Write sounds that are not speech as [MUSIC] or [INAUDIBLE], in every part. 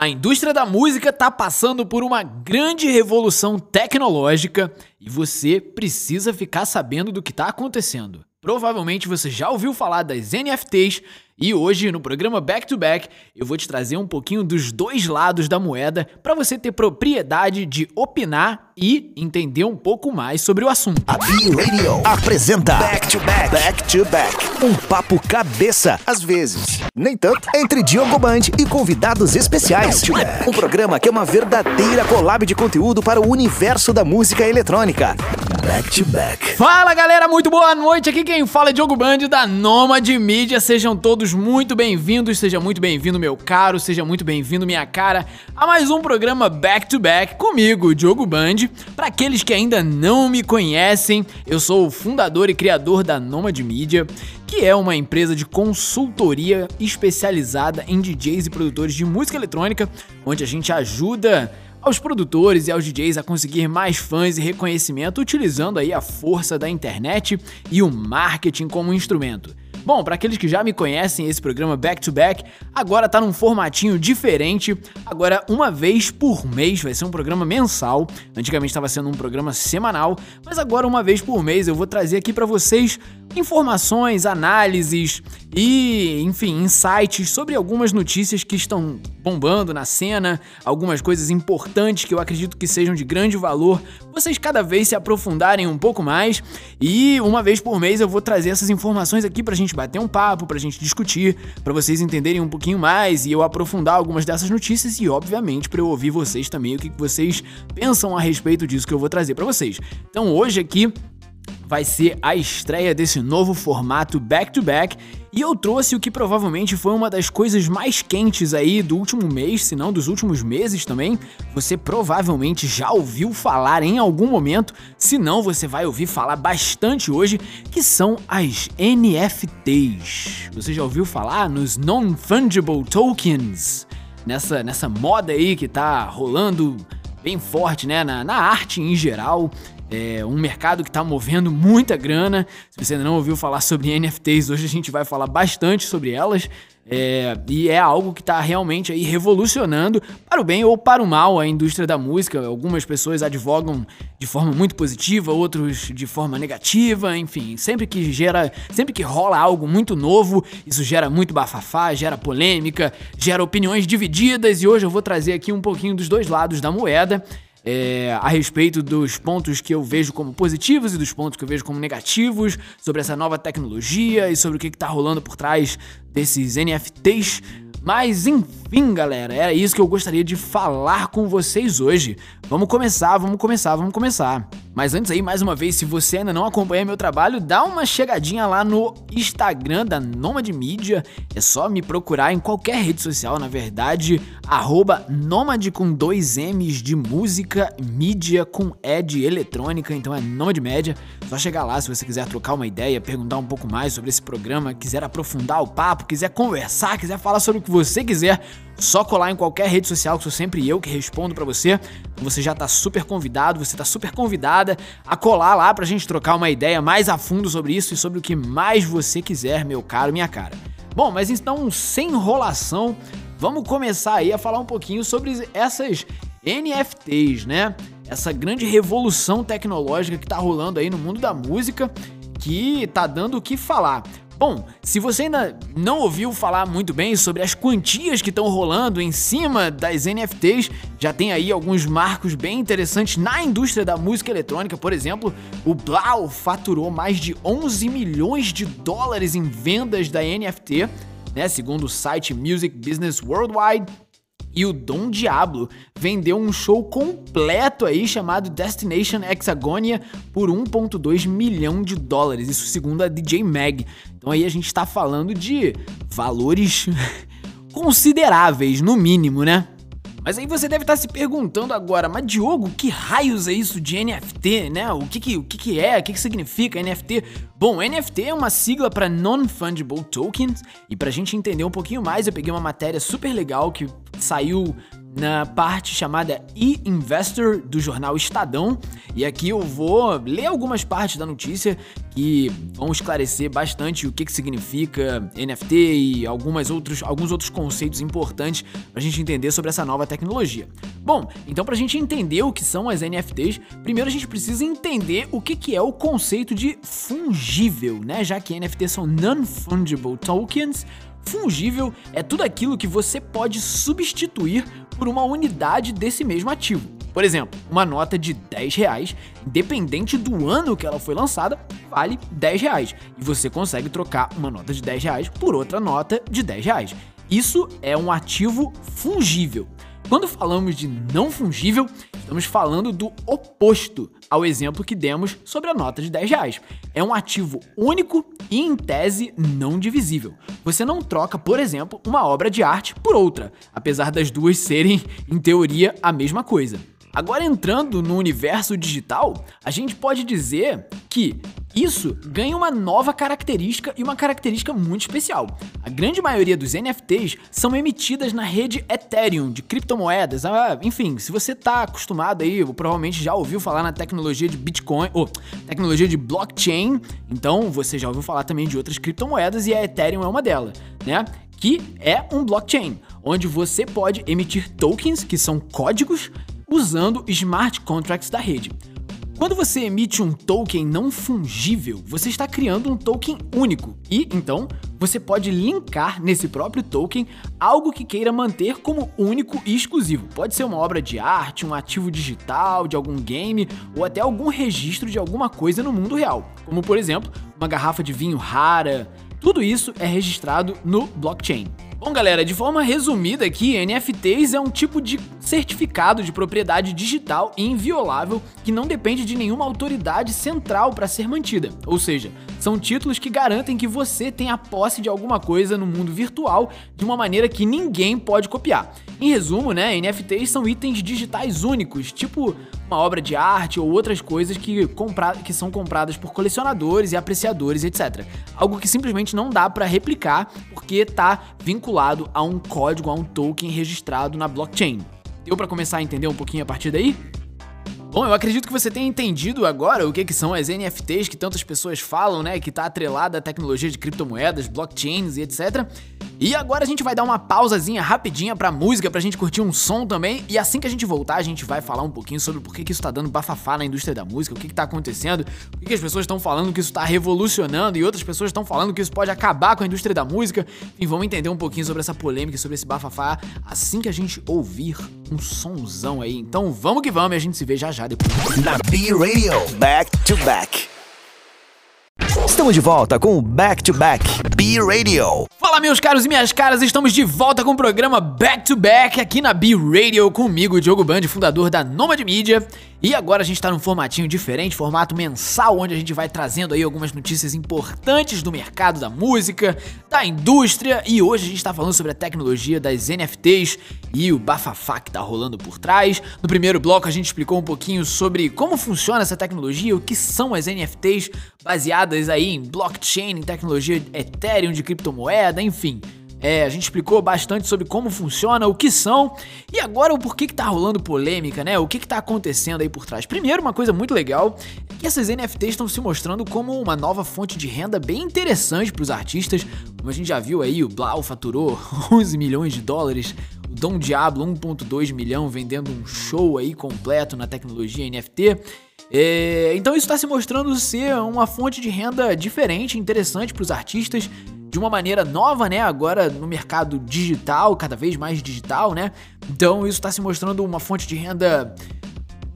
A indústria da música está passando por uma grande revolução tecnológica e você precisa ficar sabendo do que está acontecendo. Provavelmente você já ouviu falar das NFTs e hoje no programa Back to Back eu vou te trazer um pouquinho dos dois lados da moeda para você ter propriedade de opinar e entender um pouco mais sobre o assunto. A B-Radio apresenta Back to Back. Back to Back. Um papo cabeça, às vezes. Nem tanto. Entre Diogo Band e convidados especiais. Um programa que é uma verdadeira collab de conteúdo para o universo da música eletrônica. Back to Back. Fala galera, muito boa noite. Aqui quem fala é Diogo Band da Nomad Mídia. Sejam todos muito bem-vindos. Seja muito bem-vindo, meu caro. Seja muito bem-vindo, minha cara, a mais um programa Back to Back comigo, Diogo Band. Para aqueles que ainda não me conhecem, eu sou o fundador e criador da Nomad Mídia, que é uma empresa de consultoria especializada em DJs e produtores de música eletrônica, onde a gente ajuda aos produtores e aos DJs a conseguir mais fãs e reconhecimento utilizando aí a força da internet e o marketing como instrumento. Bom, para aqueles que já me conhecem, esse programa Back to Back agora tá num formatinho diferente. Agora, uma vez por mês, vai ser um programa mensal. Antigamente estava sendo um programa semanal, mas agora, uma vez por mês, eu vou trazer aqui para vocês informações, análises e, enfim, insights sobre algumas notícias que estão bombando na cena, algumas coisas importantes que eu acredito que sejam de grande valor, vocês cada vez se aprofundarem um pouco mais e uma vez por mês eu vou trazer essas informações aqui pra gente bater um papo, pra gente discutir, pra vocês entenderem um pouquinho mais e eu aprofundar algumas dessas notícias e, obviamente, pra eu ouvir vocês também o que vocês pensam a respeito disso que eu vou trazer para vocês. Então, hoje aqui vai ser a estreia desse novo formato back to back e eu trouxe o que provavelmente foi uma das coisas mais quentes aí do último mês, se não dos últimos meses também. Você provavelmente já ouviu falar em algum momento, se não você vai ouvir falar bastante hoje, que são as NFTs. Você já ouviu falar nos non-fungible tokens? Nessa nessa moda aí que tá rolando bem forte, né, na, na arte em geral. É um mercado que está movendo muita grana. Se você ainda não ouviu falar sobre NFTs, hoje a gente vai falar bastante sobre elas. É, e é algo que está realmente aí revolucionando para o bem ou para o mal a indústria da música. Algumas pessoas advogam de forma muito positiva, outros de forma negativa, enfim, sempre que gera, sempre que rola algo muito novo, isso gera muito bafafá, gera polêmica, gera opiniões divididas e hoje eu vou trazer aqui um pouquinho dos dois lados da moeda é, a respeito dos pontos que eu vejo como positivos e dos pontos que eu vejo como negativos sobre essa nova tecnologia e sobre o que está rolando por trás desses NFTs. Mas enfim, galera, era isso que eu gostaria de falar com vocês hoje. Vamos começar, vamos começar, vamos começar. Mas antes aí, mais uma vez, se você ainda não acompanha meu trabalho, dá uma chegadinha lá no Instagram da Nomad Mídia. É só me procurar em qualquer rede social, na verdade, arroba Nomad com dois M's de música, mídia com E de eletrônica, então é Nomad Média. Só chegar lá se você quiser trocar uma ideia, perguntar um pouco mais sobre esse programa, quiser aprofundar o papo, quiser conversar, quiser falar sobre o que você quiser só colar em qualquer rede social, que sou sempre eu que respondo para você. Você já tá super convidado, você tá super convidada a colar lá pra gente trocar uma ideia mais a fundo sobre isso e sobre o que mais você quiser, meu caro, minha cara. Bom, mas então, sem enrolação, vamos começar aí a falar um pouquinho sobre essas NFTs, né? Essa grande revolução tecnológica que tá rolando aí no mundo da música, que tá dando o que falar. Bom, se você ainda não ouviu falar muito bem sobre as quantias que estão rolando em cima das NFTs, já tem aí alguns marcos bem interessantes na indústria da música eletrônica. Por exemplo, o Blau faturou mais de 11 milhões de dólares em vendas da NFT, né, segundo o site Music Business Worldwide. E o Dom Diablo vendeu um show completo aí chamado Destination Hexagonia por 1.2 milhão de dólares, isso segundo a DJ Mag. Então aí a gente tá falando de valores [LAUGHS] consideráveis, no mínimo, né? Mas aí você deve estar se perguntando agora, mas Diogo, que raios é isso de NFT, né? O que que, o que, que é? O que, que significa NFT? Bom, NFT é uma sigla para Non-Fungible Tokens, e pra gente entender um pouquinho mais, eu peguei uma matéria super legal que saiu na parte chamada e-Investor do jornal Estadão. E aqui eu vou ler algumas partes da notícia que vão esclarecer bastante o que, que significa NFT e algumas outros, alguns outros conceitos importantes para a gente entender sobre essa nova tecnologia. Bom, então para a gente entender o que são as NFTs, primeiro a gente precisa entender o que, que é o conceito de fungível, né? Já que NFTs são non-fungible tokens, Fungível é tudo aquilo que você pode substituir por uma unidade desse mesmo ativo. Por exemplo, uma nota de 10 reais, independente do ano que ela foi lançada, vale 10 reais. E você consegue trocar uma nota de 10 reais por outra nota de 10 reais. Isso é um ativo fungível. Quando falamos de não fungível, estamos falando do oposto ao exemplo que demos sobre a nota de 10 reais. É um ativo único e, em tese, não divisível. Você não troca, por exemplo, uma obra de arte por outra, apesar das duas serem, em teoria, a mesma coisa. Agora entrando no universo digital, a gente pode dizer que isso ganha uma nova característica e uma característica muito especial. A grande maioria dos NFTs são emitidas na rede Ethereum de criptomoedas. Ah, enfim, se você está acostumado aí, provavelmente já ouviu falar na tecnologia de Bitcoin ou tecnologia de blockchain, então você já ouviu falar também de outras criptomoedas e a Ethereum é uma delas, né? Que é um blockchain, onde você pode emitir tokens, que são códigos, usando smart contracts da rede. Quando você emite um token não fungível, você está criando um token único e, então, você pode linkar nesse próprio token algo que queira manter como único e exclusivo. Pode ser uma obra de arte, um ativo digital de algum game ou até algum registro de alguma coisa no mundo real, como por exemplo, uma garrafa de vinho rara. Tudo isso é registrado no blockchain. Bom, galera, de forma resumida aqui, NFTs é um tipo de certificado de propriedade digital e inviolável que não depende de nenhuma autoridade central para ser mantida. Ou seja, são títulos que garantem que você tem a posse de alguma coisa no mundo virtual de uma maneira que ninguém pode copiar. Em resumo, né, NFTs são itens digitais únicos, tipo uma obra de arte ou outras coisas que, compra que são compradas por colecionadores e apreciadores, etc. Algo que simplesmente não dá para replicar porque está vinculado a um código, a um token registrado na blockchain. Deu para começar a entender um pouquinho a partir daí? Bom, eu acredito que você tenha entendido agora o que, que são as NFTs que tantas pessoas falam, né? Que está atrelada à tecnologia de criptomoedas, blockchains e etc. E agora a gente vai dar uma pausazinha rapidinha pra música, pra gente curtir um som também. E assim que a gente voltar, a gente vai falar um pouquinho sobre por que, que isso tá dando bafafá na indústria da música, o que, que tá acontecendo, por que, que as pessoas estão falando que isso tá revolucionando e outras pessoas estão falando que isso pode acabar com a indústria da música. E vamos entender um pouquinho sobre essa polêmica sobre esse bafafá assim que a gente ouvir um sonzão aí. Então vamos que vamos e a gente se vê já já depois. Na B-Radio, back to back. Estamos de volta com o Back to Back B-Radio. Fala, meus caros e minhas caras, estamos de volta com o programa Back to Back aqui na B-Radio comigo, Diogo Band, fundador da Nomad Media. E agora a gente tá num formatinho diferente, formato mensal, onde a gente vai trazendo aí algumas notícias importantes do mercado da música, da indústria, e hoje a gente tá falando sobre a tecnologia das NFTs e o bafafá que tá rolando por trás. No primeiro bloco a gente explicou um pouquinho sobre como funciona essa tecnologia, o que são as NFTs baseadas aí em blockchain, em tecnologia Ethereum de criptomoeda, enfim. É, a gente explicou bastante sobre como funciona, o que são e agora o porquê que tá rolando polêmica, né? O que que tá acontecendo aí por trás. Primeiro, uma coisa muito legal é que essas NFTs estão se mostrando como uma nova fonte de renda bem interessante para os artistas. Como a gente já viu aí, o Blau faturou [LAUGHS] 11 milhões de dólares, o Dom Diablo 1.2 milhão vendendo um show aí completo na tecnologia NFT. É, então isso está se mostrando ser uma fonte de renda diferente, interessante para os artistas de uma maneira nova, né? Agora no mercado digital, cada vez mais digital, né? Então isso está se mostrando uma fonte de renda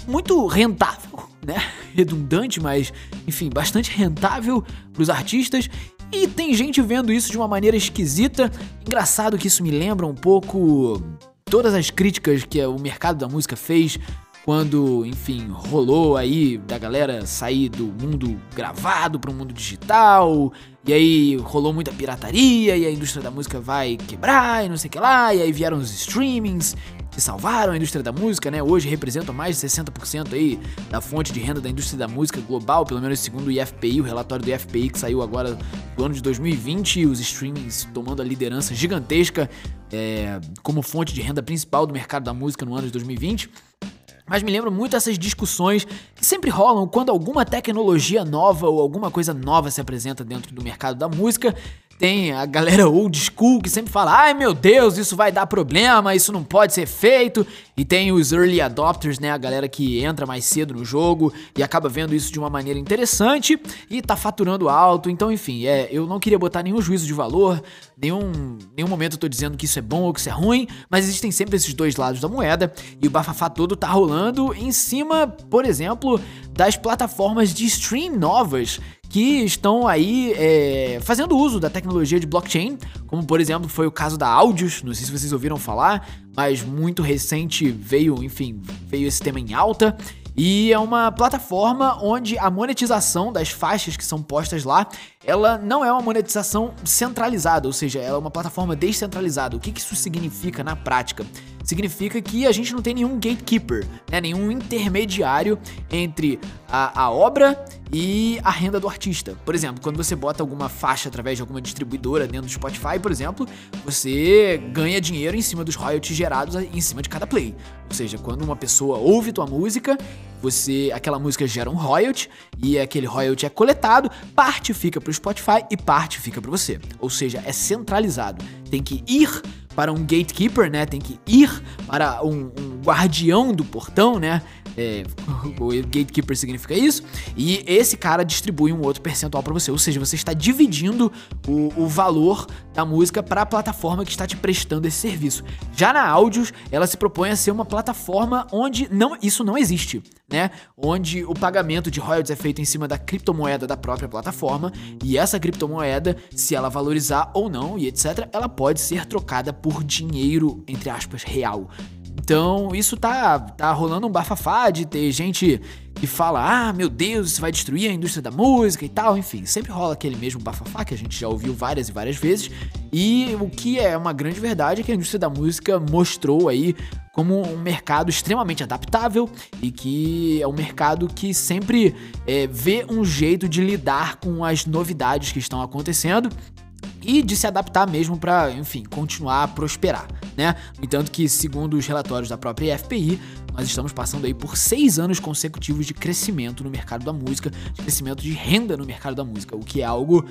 muito rentável, [LAUGHS] né? Redundante, mas enfim, bastante rentável para os artistas. E tem gente vendo isso de uma maneira esquisita. Engraçado que isso me lembra um pouco todas as críticas que o mercado da música fez quando, enfim, rolou aí da galera sair do mundo gravado para o mundo digital, e aí rolou muita pirataria, e a indústria da música vai quebrar, e não sei o que lá, e aí vieram os streamings que salvaram a indústria da música, né? Hoje representam mais de 60% aí da fonte de renda da indústria da música global, pelo menos segundo o IFPI, o relatório do IFPI que saiu agora do ano de 2020, os streamings tomando a liderança gigantesca é, como fonte de renda principal do mercado da música no ano de 2020. Mas me lembro muito dessas discussões que sempre rolam quando alguma tecnologia nova ou alguma coisa nova se apresenta dentro do mercado da música tem a galera old school que sempre fala: ai meu Deus, isso vai dar problema, isso não pode ser feito. E tem os early adopters, né? A galera que entra mais cedo no jogo e acaba vendo isso de uma maneira interessante e tá faturando alto. Então, enfim, é, eu não queria botar nenhum juízo de valor, nenhum, nenhum momento eu tô dizendo que isso é bom ou que isso é ruim, mas existem sempre esses dois lados da moeda e o bafafá todo tá rolando em cima, por exemplo, das plataformas de stream novas que estão aí é, fazendo uso da tecnologia de blockchain, como por exemplo foi o caso da Audios, não sei se vocês ouviram falar, mas muito recente veio, enfim, veio esse tema em alta. E é uma plataforma onde a monetização das faixas que são postas lá, ela não é uma monetização centralizada, ou seja, ela é uma plataforma descentralizada. O que isso significa na prática? significa que a gente não tem nenhum gatekeeper, né? nenhum intermediário entre a, a obra e a renda do artista. Por exemplo, quando você bota alguma faixa através de alguma distribuidora dentro do Spotify, por exemplo, você ganha dinheiro em cima dos royalties gerados em cima de cada play. Ou seja, quando uma pessoa ouve tua música, você aquela música gera um royalty e aquele royalty é coletado, parte fica para o Spotify e parte fica para você. Ou seja, é centralizado. Tem que ir para um gatekeeper, né? Tem que ir para um, um guardião do portão, né? É, [LAUGHS] o gatekeeper significa isso, e esse cara distribui um outro percentual para você, ou seja, você está dividindo o, o valor da música para a plataforma que está te prestando esse serviço. Já na Áudios, ela se propõe a ser uma plataforma onde não, isso não existe, né? Onde o pagamento de royalties é feito em cima da criptomoeda da própria plataforma, e essa criptomoeda, se ela valorizar ou não e etc, ela pode ser trocada por dinheiro, entre aspas, real. Então, isso tá, tá rolando um bafafá de ter gente que fala: ah, meu Deus, isso vai destruir a indústria da música e tal. Enfim, sempre rola aquele mesmo bafafá que a gente já ouviu várias e várias vezes. E o que é uma grande verdade é que a indústria da música mostrou aí como um mercado extremamente adaptável e que é um mercado que sempre é, vê um jeito de lidar com as novidades que estão acontecendo e de se adaptar mesmo para, enfim, continuar a prosperar, né? No entanto que, segundo os relatórios da própria FPI, nós estamos passando aí por seis anos consecutivos de crescimento no mercado da música, de crescimento de renda no mercado da música, o que é algo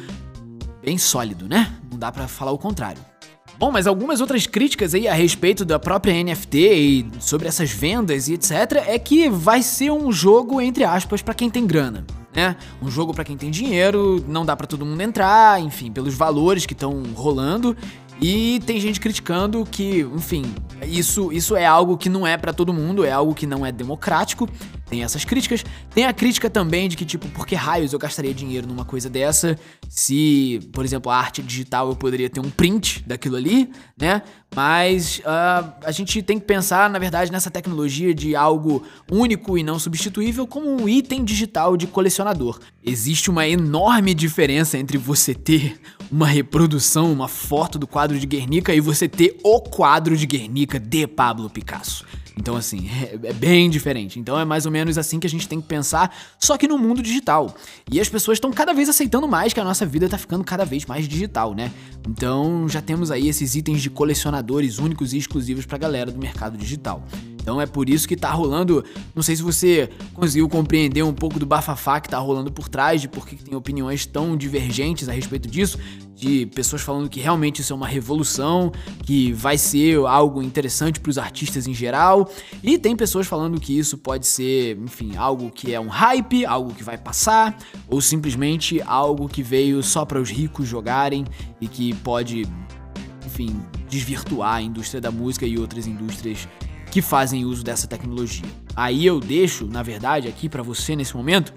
bem sólido, né? Não dá para falar o contrário. Bom, mas algumas outras críticas aí a respeito da própria NFT e sobre essas vendas e etc é que vai ser um jogo entre aspas para quem tem grana né? Um jogo para quem tem dinheiro, não dá para todo mundo entrar, enfim, pelos valores que estão rolando. E tem gente criticando que, enfim, isso, isso é algo que não é para todo mundo, é algo que não é democrático. Tem essas críticas. Tem a crítica também de que, tipo, por que raios eu gastaria dinheiro numa coisa dessa se, por exemplo, a arte digital eu poderia ter um print daquilo ali, né? Mas uh, a gente tem que pensar, na verdade, nessa tecnologia de algo único e não substituível como um item digital de colecionador. Existe uma enorme diferença entre você ter uma reprodução, uma foto do quadro de Guernica e você ter o quadro de Guernica de Pablo Picasso. Então, assim, é, é, bem diferente. Então, é mais ou menos assim que a gente tem que pensar, só que no mundo digital. E as pessoas estão cada vez aceitando mais que a nossa vida está ficando cada vez mais digital, né? Então, já temos aí esses itens de colecionadores únicos e exclusivos para a galera do mercado digital. Então é por isso que tá rolando. Não sei se você conseguiu compreender um pouco do bafafá que tá rolando por trás, de por que tem opiniões tão divergentes a respeito disso, de pessoas falando que realmente isso é uma revolução, que vai ser algo interessante para os artistas em geral, e tem pessoas falando que isso pode ser, enfim, algo que é um hype, algo que vai passar, ou simplesmente algo que veio só para os ricos jogarem e que pode, enfim, desvirtuar a indústria da música e outras indústrias que fazem uso dessa tecnologia. Aí eu deixo, na verdade, aqui para você nesse momento,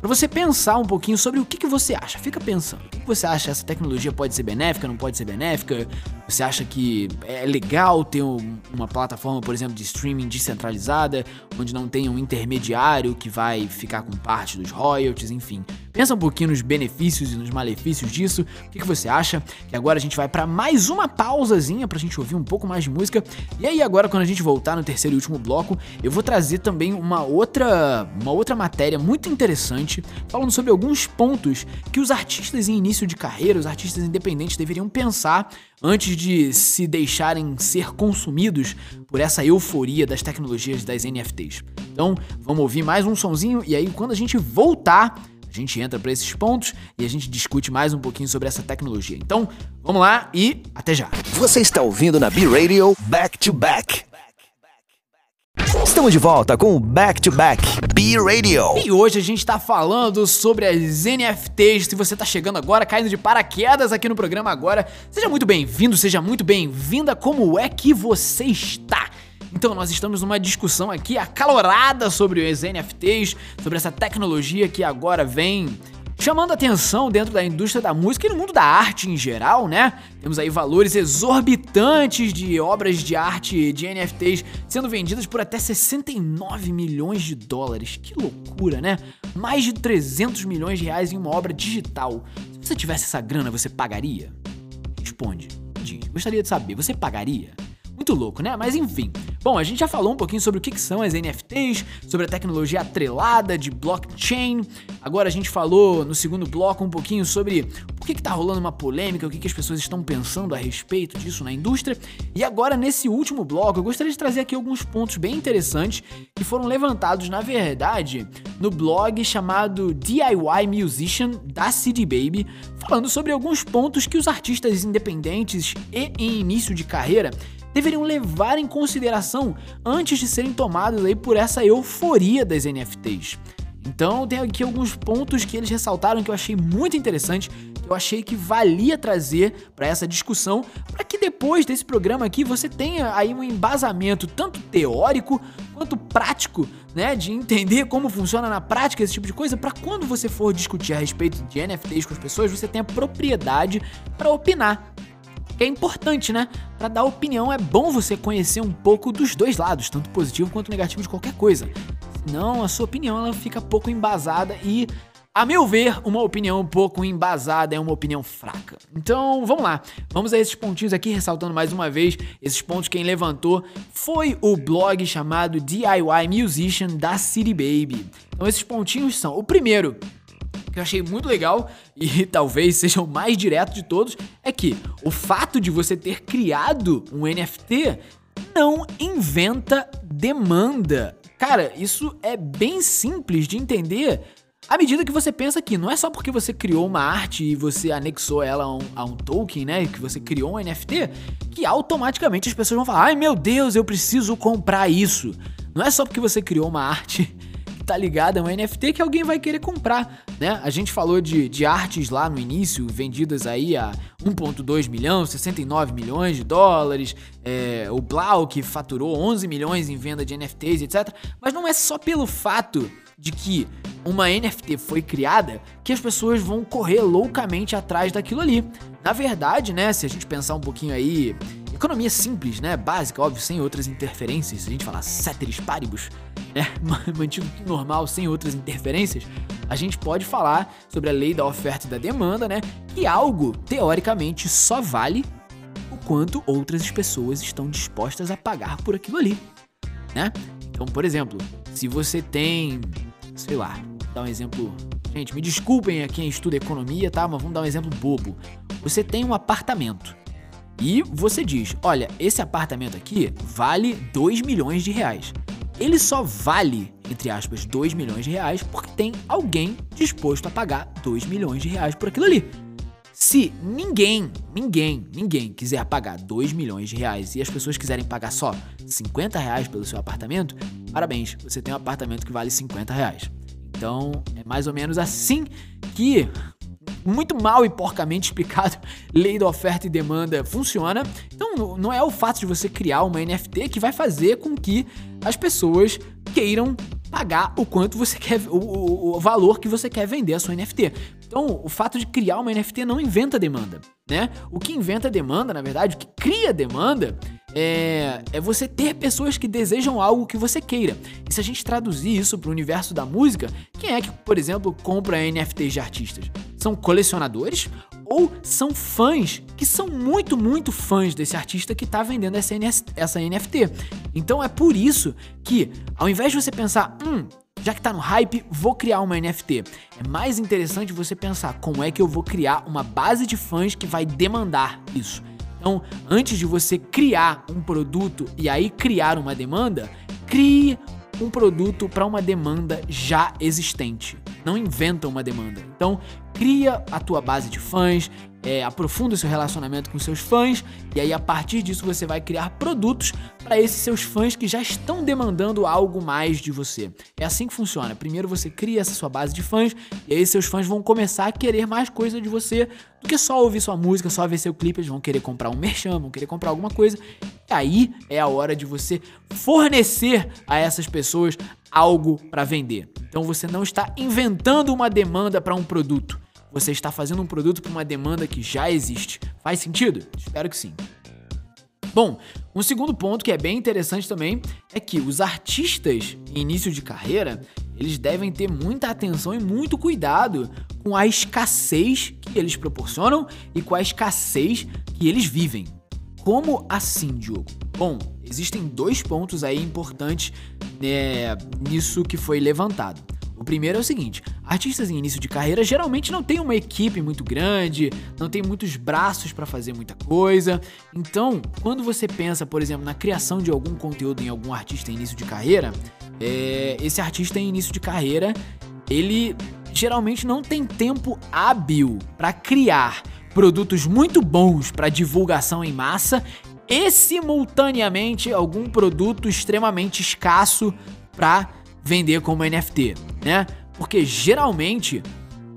para você pensar um pouquinho sobre o que, que você acha. Fica pensando. Você acha? Essa tecnologia pode ser benéfica? Não pode ser benéfica? Você acha que é legal ter um, uma plataforma, por exemplo, de streaming descentralizada, onde não tem um intermediário que vai ficar com parte dos royalties, enfim. Pensa um pouquinho nos benefícios e nos malefícios disso. O que, que você acha? E agora a gente vai para mais uma pausazinha pra gente ouvir um pouco mais de música. E aí agora quando a gente voltar no terceiro e último bloco, eu vou trazer também uma outra uma outra matéria muito interessante falando sobre alguns pontos que os artistas em início início de carreira, os artistas independentes deveriam pensar antes de se deixarem ser consumidos por essa euforia das tecnologias das NFTs. Então, vamos ouvir mais um sonzinho e aí quando a gente voltar, a gente entra para esses pontos e a gente discute mais um pouquinho sobre essa tecnologia. Então, vamos lá e até já. Você está ouvindo na B-Radio Back to Back. Estamos de volta com o Back to Back B-Radio. E hoje a gente tá falando sobre as NFTs. Se você tá chegando agora, caindo de paraquedas aqui no programa agora, seja muito bem-vindo, seja muito bem-vinda. Como é que você está? Então, nós estamos numa discussão aqui acalorada sobre os NFTs, sobre essa tecnologia que agora vem chamando atenção dentro da indústria da música e no mundo da arte em geral, né? Temos aí valores exorbitantes de obras de arte de NFTs sendo vendidas por até 69 milhões de dólares. Que loucura, né? Mais de 300 milhões de reais em uma obra digital. Se você tivesse essa grana, você pagaria? Responde. Gostaria de saber, você pagaria? Muito louco, né? Mas enfim. Bom, a gente já falou um pouquinho sobre o que, são as NFTs, sobre a tecnologia atrelada de blockchain. Agora a gente falou no segundo bloco um pouquinho sobre por que, que tá rolando uma polêmica, o que, que as pessoas estão pensando a respeito disso na indústria. E agora, nesse último bloco, eu gostaria de trazer aqui alguns pontos bem interessantes que foram levantados, na verdade, no blog chamado DIY Musician da CD Baby, falando sobre alguns pontos que os artistas independentes e em início de carreira deveriam levar em consideração antes de serem tomados aí por essa euforia das NFTs. Então tem aqui alguns pontos que eles ressaltaram que eu achei muito interessante, que eu achei que valia trazer para essa discussão, para que depois desse programa aqui você tenha aí um embasamento tanto teórico quanto prático, né, de entender como funciona na prática esse tipo de coisa, para quando você for discutir a respeito de NFTs com as pessoas, você tenha propriedade para opinar é importante, né? Para dar opinião é bom você conhecer um pouco dos dois lados, tanto positivo quanto negativo de qualquer coisa. Senão a sua opinião ela fica pouco embasada e a meu ver, uma opinião um pouco embasada é uma opinião fraca. Então, vamos lá. Vamos a esses pontinhos aqui, ressaltando mais uma vez, esses pontos quem levantou foi o blog chamado DIY Musician da City Baby. Então, esses pontinhos são: o primeiro, que eu achei muito legal e [LAUGHS] talvez seja o mais direto de todos, é que o fato de você ter criado um NFT não inventa demanda. Cara, isso é bem simples de entender à medida que você pensa que não é só porque você criou uma arte e você anexou ela a um, a um, token, né? Que você criou um NFT, que automaticamente as pessoas vão falar: ai meu Deus, eu preciso comprar isso. Não é só porque você criou uma arte tá ligada a um NFT que alguém vai querer comprar, né? A gente falou de, de artes lá no início, vendidas aí a 1.2 milhão, 69 milhões de dólares, é, o Blau que faturou 11 milhões em venda de NFTs, etc. Mas não é só pelo fato de que uma NFT foi criada que as pessoas vão correr loucamente atrás daquilo ali. Na verdade, né, se a gente pensar um pouquinho aí, economia simples, né, básica, óbvio, sem outras interferências, se a gente falar ceteris paribus, né, [LAUGHS] mantido normal, sem outras interferências, a gente pode falar sobre a lei da oferta e da demanda, né? Que algo, teoricamente, só vale o quanto outras pessoas estão dispostas a pagar por aquilo ali, né? Então, por exemplo, se você tem, sei lá, vou dar um exemplo. Gente, me desculpem a quem estuda economia, tá? Mas vamos dar um exemplo bobo. Você tem um apartamento e você diz: olha, esse apartamento aqui vale 2 milhões de reais ele só vale, entre aspas, 2 milhões de reais porque tem alguém disposto a pagar 2 milhões de reais por aquilo ali. Se ninguém, ninguém, ninguém quiser pagar 2 milhões de reais e as pessoas quiserem pagar só 50 reais pelo seu apartamento, parabéns, você tem um apartamento que vale 50 reais. Então é mais ou menos assim que muito mal e porcamente explicado, [LAUGHS] lei da oferta e demanda funciona. Então, não é o fato de você criar uma NFT que vai fazer com que as pessoas queiram pagar o quanto você quer, o, o, o, valor que você quer vender a sua NFT. Então, o fato de criar uma NFT não inventa demanda, né? O que inventa demanda, na verdade, o que cria demanda é, é você ter pessoas que desejam algo que você queira. E se a gente traduzir isso para o universo da música, quem é que, por exemplo, compra NFTs de artistas? São colecionadores ou são fãs que são muito, muito fãs desse artista que está vendendo essa, essa NFT. Então é por isso que, ao invés de você pensar, hum, já que tá no hype, vou criar uma NFT. É mais interessante você pensar como é que eu vou criar uma base de fãs que vai demandar isso. Então, antes de você criar um produto e aí criar uma demanda, crie um produto para uma demanda já existente. Não inventa uma demanda. Então, cria a tua base de fãs, é, aprofunda o seu relacionamento com seus fãs e aí a partir disso você vai criar produtos para esses seus fãs que já estão demandando algo mais de você. É assim que funciona. Primeiro você cria essa sua base de fãs e aí seus fãs vão começar a querer mais coisa de você do que só ouvir sua música, só ver seu clipe, eles vão querer comprar um merchan, vão querer comprar alguma coisa. E aí é a hora de você fornecer a essas pessoas algo para vender. Então você não está inventando uma demanda para um produto. Você está fazendo um produto para uma demanda que já existe. Faz sentido? Espero que sim. Bom, um segundo ponto que é bem interessante também é que os artistas em início de carreira, eles devem ter muita atenção e muito cuidado com a escassez que eles proporcionam e com a escassez que eles vivem. Como assim, Diogo? Bom, existem dois pontos aí importantes né, nisso que foi levantado. O primeiro é o seguinte: artistas em início de carreira geralmente não têm uma equipe muito grande, não tem muitos braços para fazer muita coisa. Então, quando você pensa, por exemplo, na criação de algum conteúdo em algum artista em início de carreira, é, esse artista em início de carreira ele geralmente não tem tempo hábil para criar produtos muito bons para divulgação em massa e simultaneamente algum produto extremamente escasso para vender como NFT, né? Porque geralmente,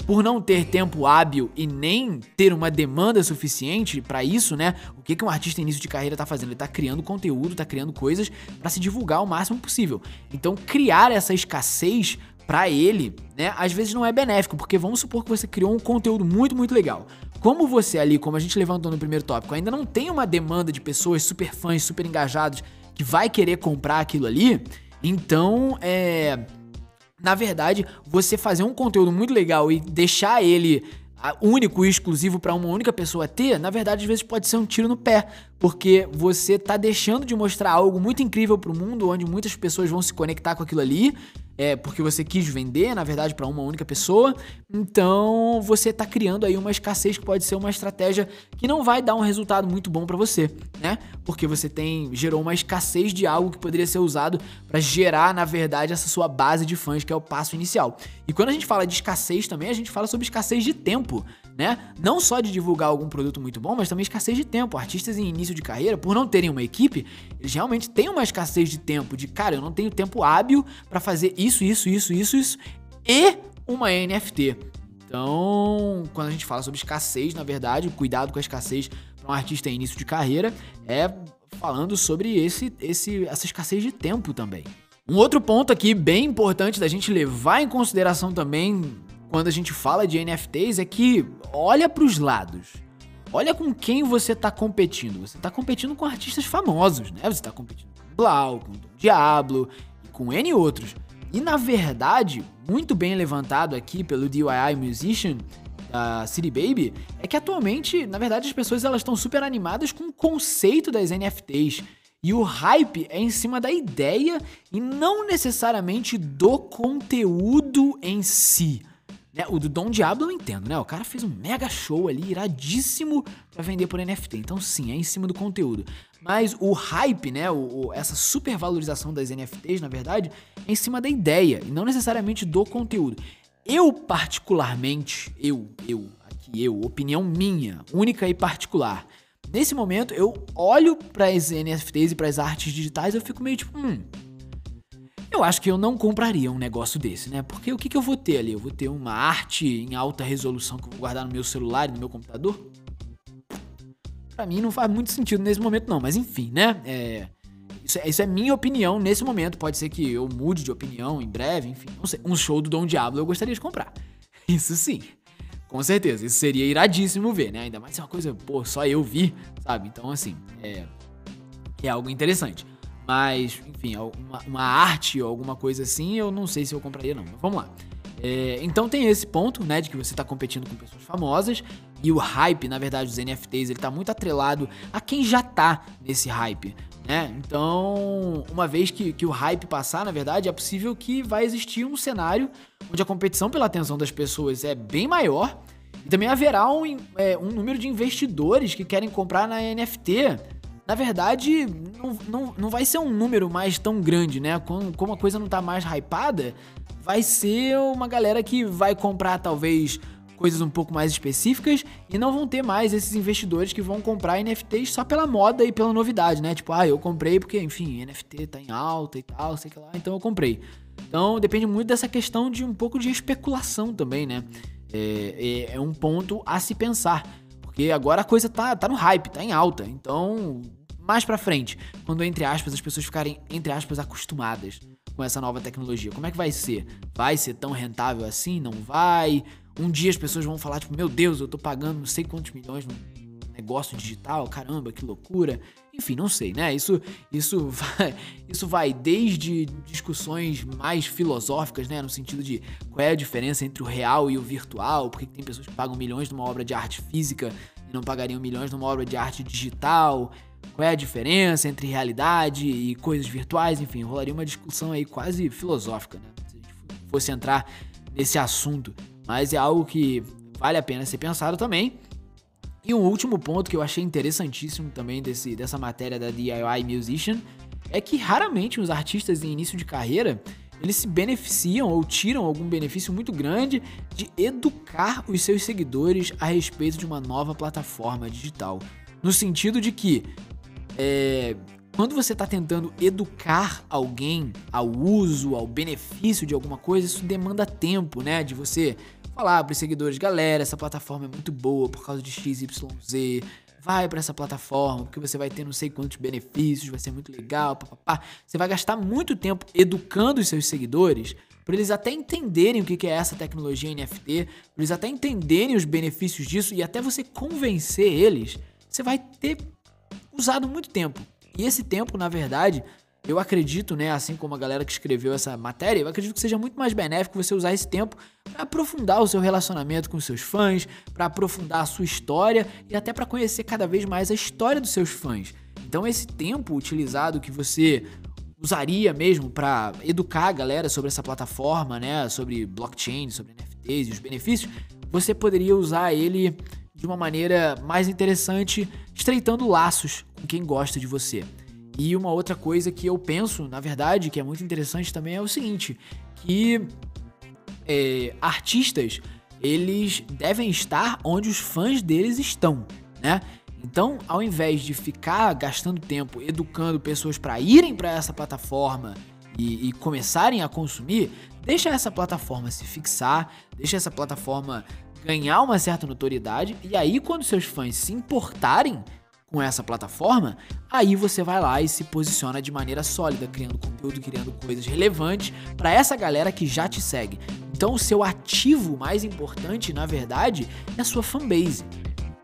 por não ter tempo hábil e nem ter uma demanda suficiente para isso, né? O que, que um artista início de carreira tá fazendo? Ele tá criando conteúdo, tá criando coisas para se divulgar o máximo possível. Então, criar essa escassez para ele, né, às vezes não é benéfico, porque vamos supor que você criou um conteúdo muito, muito legal. Como você ali, como a gente levantou no primeiro tópico, ainda não tem uma demanda de pessoas super fãs, super engajados que vai querer comprar aquilo ali, então, é. Na verdade, você fazer um conteúdo muito legal e deixar ele único e exclusivo para uma única pessoa ter, na verdade, às vezes pode ser um tiro no pé, porque você tá deixando de mostrar algo muito incrível para o mundo, onde muitas pessoas vão se conectar com aquilo ali, é, porque você quis vender, na verdade, para uma única pessoa. Então, você está criando aí uma escassez que pode ser uma estratégia que não vai dar um resultado muito bom para você, né? Porque você tem gerou uma escassez de algo que poderia ser usado para gerar, na verdade, essa sua base de fãs, que é o passo inicial. E quando a gente fala de escassez também, a gente fala sobre escassez de tempo, né? Não só de divulgar algum produto muito bom, mas também escassez de tempo. Artistas em início de carreira, por não terem uma equipe, eles realmente têm uma escassez de tempo, de cara, eu não tenho tempo hábil para fazer isso, isso, isso, isso, isso e uma NFT. Então, quando a gente fala sobre escassez, na verdade, o cuidado com a escassez para um artista em início de carreira é falando sobre esse, esse, essa escassez de tempo também. Um outro ponto aqui bem importante da gente levar em consideração também quando a gente fala de NFTs é que olha para os lados. Olha com quem você está competindo. Você está competindo com artistas famosos, né? Você está competindo com Blau, com Diablo e com N outros. E na verdade, muito bem levantado aqui pelo DIY Musician da City Baby, é que atualmente, na verdade, as pessoas elas estão super animadas com o conceito das NFTs. E o hype é em cima da ideia e não necessariamente do conteúdo em si. Né? O do Dom Diablo eu entendo, né? O cara fez um mega show ali, iradíssimo para vender por NFT. Então, sim, é em cima do conteúdo. Mas o hype, né? O, o, essa supervalorização das NFTs, na verdade, é em cima da ideia e não necessariamente do conteúdo. Eu, particularmente, eu, eu, aqui, eu, opinião minha, única e particular. Nesse momento, eu olho para as NFTs e para as artes digitais, eu fico meio tipo, hum, eu acho que eu não compraria um negócio desse, né? Porque o que, que eu vou ter ali? Eu vou ter uma arte em alta resolução que eu vou guardar no meu celular e no meu computador? Pra mim não faz muito sentido nesse momento, não. Mas enfim, né? É, isso, é, isso é minha opinião nesse momento. Pode ser que eu mude de opinião em breve, enfim. Não sei. Um show do Dom Diablo eu gostaria de comprar. [LAUGHS] Isso sim. Com certeza. Isso seria iradíssimo ver, né? Ainda mais se é uma coisa, pô, só eu vi, sabe? Então, assim, é, é algo interessante. Mas, enfim, uma, uma, arte ou alguma coisa assim, eu não sei se eu compraria, não. Mas vamos lá. É, então tem esse ponto, né, de que você está competindo com pessoas famosas E o hype, na verdade, dos NFTs, ele tá muito atrelado a quem já tá nesse hype. Né? Então, uma vez que, que o hype passar, na verdade, é possível que vai existir um cenário onde a competição pela atenção das pessoas é bem maior e também haverá um, é, um número de investidores que querem comprar na NFT. Na verdade, não, não, não vai ser um número mais tão grande, né? Como, como a coisa não tá mais hypada, vai ser uma galera que vai comprar talvez coisas um pouco mais específicas e não vão ter mais esses investidores que vão comprar NFTs só pela moda e pela novidade, né? Tipo, ah, eu comprei porque, enfim, NFT tá em alta e tal, sei lá, então eu comprei. Então depende muito dessa questão de um pouco de especulação também, né? É, é, é um ponto a se pensar. Porque agora a coisa tá, tá no hype, tá em alta. Então, mais pra frente, quando, entre aspas, as pessoas ficarem, entre aspas, acostumadas com essa nova tecnologia, como é que vai ser? Vai ser tão rentável assim? Não vai? Um dia as pessoas vão falar, tipo, meu Deus, eu tô pagando não sei quantos milhões no negócio digital, caramba, que loucura. Enfim, não sei, né? Isso, isso, [LAUGHS] vai, isso vai desde discussões mais filosóficas, né? No sentido de qual é a diferença entre o real e o virtual, porque tem pessoas que pagam milhões numa obra de arte física e não pagariam milhões numa obra de arte digital. Qual é a diferença entre realidade e coisas virtuais? Enfim, rolaria uma discussão aí quase filosófica, né? Se a gente fosse entrar nesse assunto. Mas é algo que vale a pena ser pensado também. E um último ponto que eu achei interessantíssimo também desse, dessa matéria da DIY Musician é que raramente os artistas em início de carreira eles se beneficiam ou tiram algum benefício muito grande de educar os seus seguidores a respeito de uma nova plataforma digital. No sentido de que é, quando você está tentando educar alguém ao uso, ao benefício de alguma coisa, isso demanda tempo, né? De você falar para os seguidores, galera, essa plataforma é muito boa por causa de XYZ. Vai para essa plataforma, porque você vai ter não sei quantos benefícios, vai ser muito legal, papapá. Você vai gastar muito tempo educando os seus seguidores para eles até entenderem o que é essa tecnologia NFT, para eles até entenderem os benefícios disso e até você convencer eles, você vai ter usado muito tempo. E esse tempo, na verdade, eu acredito, né, assim como a galera que escreveu essa matéria, eu acredito que seja muito mais benéfico você usar esse tempo para aprofundar o seu relacionamento com seus fãs, para aprofundar a sua história e até para conhecer cada vez mais a história dos seus fãs. Então esse tempo utilizado que você usaria mesmo para educar a galera sobre essa plataforma, né, sobre blockchain, sobre NFTs e os benefícios, você poderia usar ele de uma maneira mais interessante, estreitando laços com quem gosta de você. E uma outra coisa que eu penso, na verdade, que é muito interessante também é o seguinte, que é, artistas eles devem estar onde os fãs deles estão, né? Então, ao invés de ficar gastando tempo educando pessoas para irem para essa plataforma e, e, começarem a consumir, deixa essa plataforma se fixar, deixa essa plataforma ganhar uma certa notoriedade e aí quando seus fãs se importarem com essa plataforma, aí você vai lá e se posiciona de maneira sólida, criando conteúdo, criando coisas relevantes para essa galera que já te segue. Então, o seu ativo mais importante, na verdade, é a sua fanbase.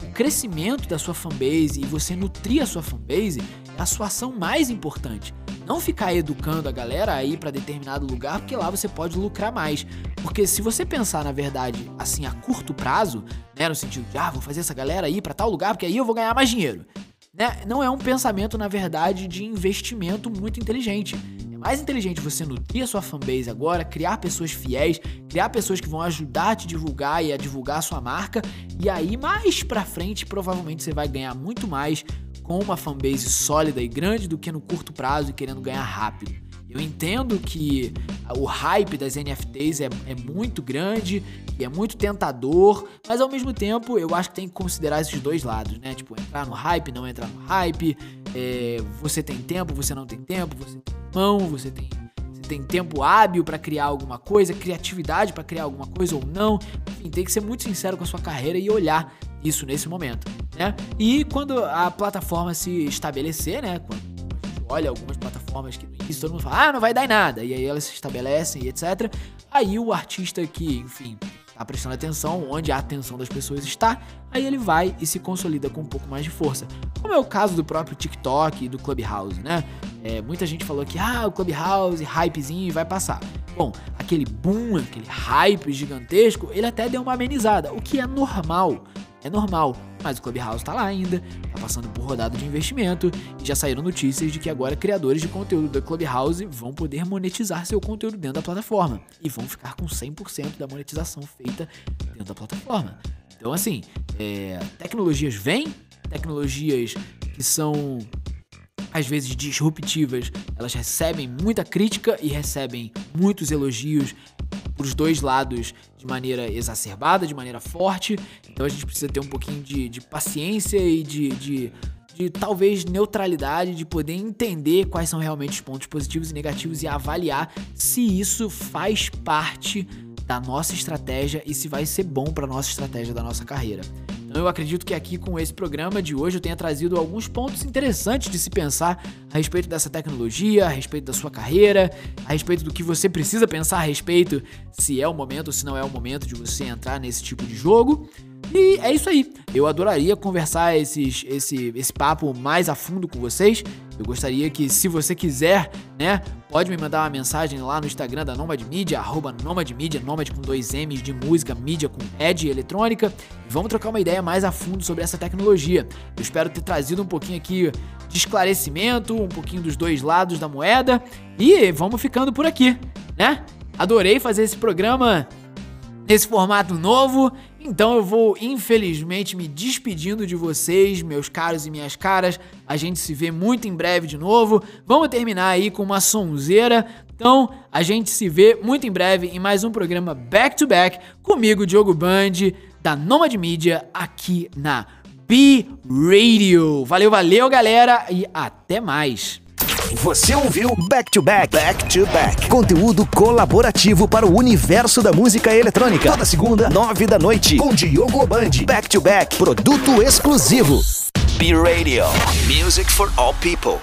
O crescimento da sua fanbase e você nutrir a sua fanbase a sua ação mais importante. Não ficar educando a galera a ir para determinado lugar, porque lá você pode lucrar mais. Porque se você pensar, na verdade, assim, a curto prazo, né, no sentido de, ah, vou fazer essa galera ir para tal lugar, porque aí eu vou ganhar mais dinheiro. Né? Não é um pensamento, na verdade, de investimento muito inteligente. É mais inteligente você nutrir a sua fanbase agora, criar pessoas fiéis, criar pessoas que vão ajudar a te divulgar e a divulgar a sua marca, e aí mais pra frente provavelmente você vai ganhar muito mais com uma fanbase sólida e grande do que no curto prazo e querendo ganhar rápido. Eu entendo que o hype das NFTs é, é, muito grande e é muito tentador, mas ao mesmo tempo eu acho que tem que considerar esses dois lados, né? Tipo, entrar no hype, não entrar no hype, é, você tem tempo, você não tem tempo, você tem mão, você tem, tem tempo hábil para criar alguma coisa, criatividade para criar alguma coisa ou não. Enfim, tem que ser muito sincero com a sua carreira e olhar isso nesse momento, né? E quando a plataforma se estabelecer, né? Quando a gente olha algumas plataformas que no início todo mundo fala, ah, não vai dar em nada, e aí elas se estabelecem e etc. Aí o artista que, enfim, tá prestando atenção onde a atenção das pessoas está, aí ele vai e se consolida com um pouco mais de força. Como é o caso do próprio TikTok e do Clubhouse, né? É, muita gente falou que, ah, o Clubhouse, hypezinho, vai passar. Bom, aquele boom, aquele hype gigantesco, ele até deu uma amenizada, o que é normal é normal. Mas o Clubhouse tá lá ainda, tá passando por rodada de investimento e já saíram notícias de que agora criadores de conteúdo da Clubhouse vão poder monetizar seu conteúdo dentro da plataforma e vão ficar com 100% da monetização feita dentro da plataforma. Então, assim, é, tecnologias vêm, tecnologias que são às vezes disruptivas, elas recebem muita crítica e recebem muitos elogios os dois lados de maneira exacerbada, de maneira forte. Então a gente precisa ter um pouquinho de, de paciência e de, de, de, talvez neutralidade, de poder entender quais são realmente os pontos positivos e negativos e avaliar se isso faz parte da nossa estratégia e se vai ser bom para nossa estratégia da nossa carreira. Eu acredito que aqui com esse programa de hoje eu tenha trazido alguns pontos interessantes de se pensar a respeito dessa tecnologia, a respeito da sua carreira, a respeito do que você precisa pensar a respeito se é o momento ou se não é o momento de você entrar nesse tipo de jogo. E é isso aí. Eu adoraria conversar esses, esse, esse papo mais a fundo com vocês. Eu gostaria que, se você quiser, né, pode me mandar uma mensagem lá no Instagram da Nomad Media, arroba Nomad Media, Nomad com dois M's de música, mídia com Ed eletrônica. Vamos trocar uma ideia mais a fundo sobre essa tecnologia. Eu espero ter trazido um pouquinho aqui de esclarecimento, um pouquinho dos dois lados da moeda. E vamos ficando por aqui, né? Adorei fazer esse programa nesse formato novo. Então eu vou, infelizmente, me despedindo de vocês, meus caros e minhas caras. A gente se vê muito em breve de novo. Vamos terminar aí com uma sonzeira. Então, a gente se vê muito em breve em mais um programa Back to Back comigo, Diogo Band, da Nomad Media, aqui na B Radio. Valeu, valeu, galera, e até mais. Você ouviu Back to Back, Back to Back. Conteúdo colaborativo para o universo da música eletrônica. Toda segunda, nove da noite, com Diogo Band. Back to Back, produto exclusivo. B Radio, music for all people.